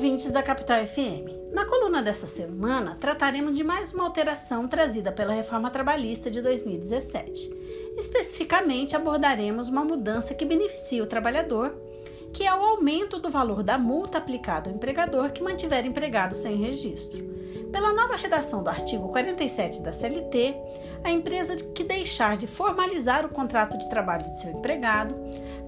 ouvintes da Capital FM. Na coluna dessa semana, trataremos de mais uma alteração trazida pela reforma trabalhista de 2017. Especificamente, abordaremos uma mudança que beneficia o trabalhador, que é o aumento do valor da multa aplicada ao empregador que mantiver empregado sem registro. Pela nova redação do artigo 47 da CLT, a empresa que deixar de formalizar o contrato de trabalho de seu empregado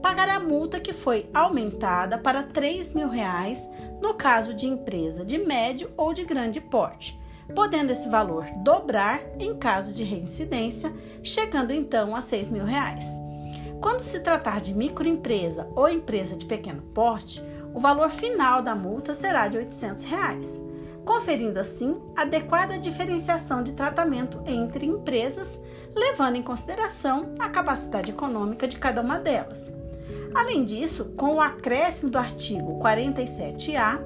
pagará a multa que foi aumentada para 3 mil reais no caso de empresa de médio ou de grande porte, podendo esse valor dobrar em caso de reincidência, chegando então a 6 mil reais. Quando se tratar de microempresa ou empresa de pequeno porte, o valor final da multa será de 800 reais conferindo assim adequada diferenciação de tratamento entre empresas, levando em consideração a capacidade econômica de cada uma delas. Além disso, com o acréscimo do artigo 47A,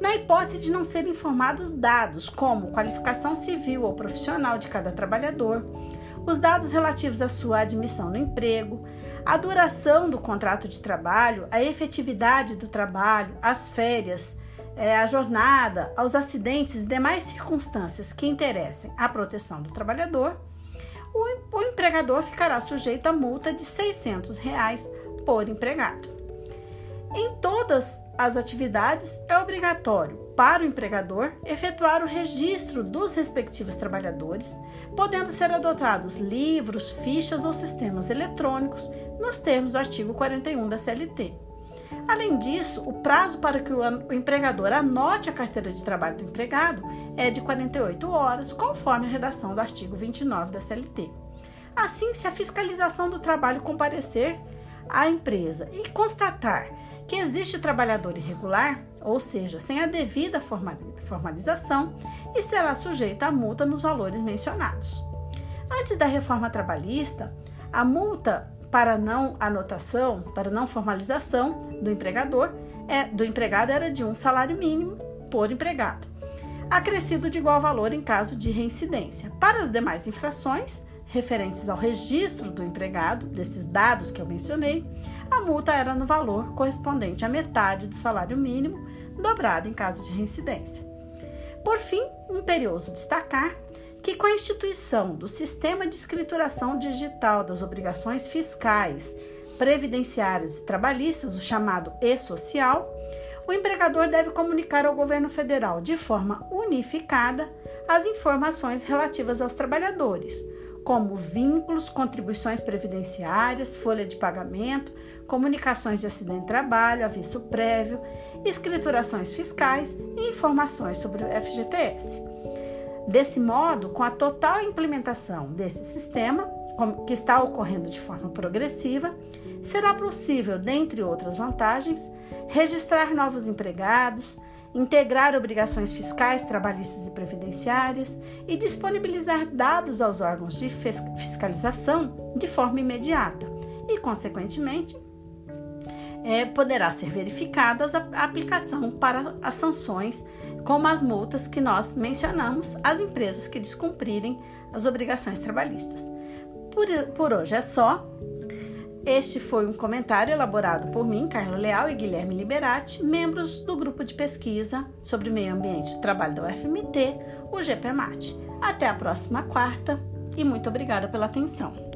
na hipótese de não serem informados dados como qualificação civil ou profissional de cada trabalhador, os dados relativos à sua admissão no emprego, a duração do contrato de trabalho, a efetividade do trabalho, as férias, é, a jornada, aos acidentes e demais circunstâncias que interessem à proteção do trabalhador, o, o empregador ficará sujeito a multa de 600 reais por empregado. Em todas as atividades, é obrigatório para o empregador efetuar o registro dos respectivos trabalhadores, podendo ser adotados livros, fichas ou sistemas eletrônicos, nos termos do artigo 41 da CLT. Além disso, o prazo para que o empregador anote a carteira de trabalho do empregado é de 48 horas, conforme a redação do artigo 29 da CLT. Assim, se a fiscalização do trabalho comparecer à empresa e constatar que existe trabalhador irregular, ou seja, sem a devida formalização, e será sujeito à multa nos valores mencionados. Antes da reforma trabalhista, a multa para não anotação, para não formalização do empregador, é, do empregado era de um salário mínimo por empregado, acrescido de igual valor em caso de reincidência. Para as demais infrações referentes ao registro do empregado, desses dados que eu mencionei, a multa era no valor correspondente à metade do salário mínimo, dobrado em caso de reincidência. Por fim, imperioso destacar que com a instituição do Sistema de Escrituração Digital das Obrigações Fiscais, Previdenciárias e Trabalhistas, o chamado e-social, o empregador deve comunicar ao governo federal de forma unificada as informações relativas aos trabalhadores, como vínculos, contribuições previdenciárias, folha de pagamento, comunicações de acidente de trabalho, aviso prévio, escriturações fiscais e informações sobre o FGTS. Desse modo, com a total implementação desse sistema, que está ocorrendo de forma progressiva, será possível, dentre outras vantagens, registrar novos empregados, integrar obrigações fiscais, trabalhistas e previdenciárias e disponibilizar dados aos órgãos de fiscalização de forma imediata e, consequentemente, é, poderá ser verificada a aplicação para as sanções, como as multas que nós mencionamos às empresas que descumprirem as obrigações trabalhistas. Por, por hoje é só. Este foi um comentário elaborado por mim, Carla Leal e Guilherme Liberati, membros do grupo de pesquisa sobre meio ambiente e trabalho da UFMT, o GPMAT. Até a próxima quarta e muito obrigada pela atenção.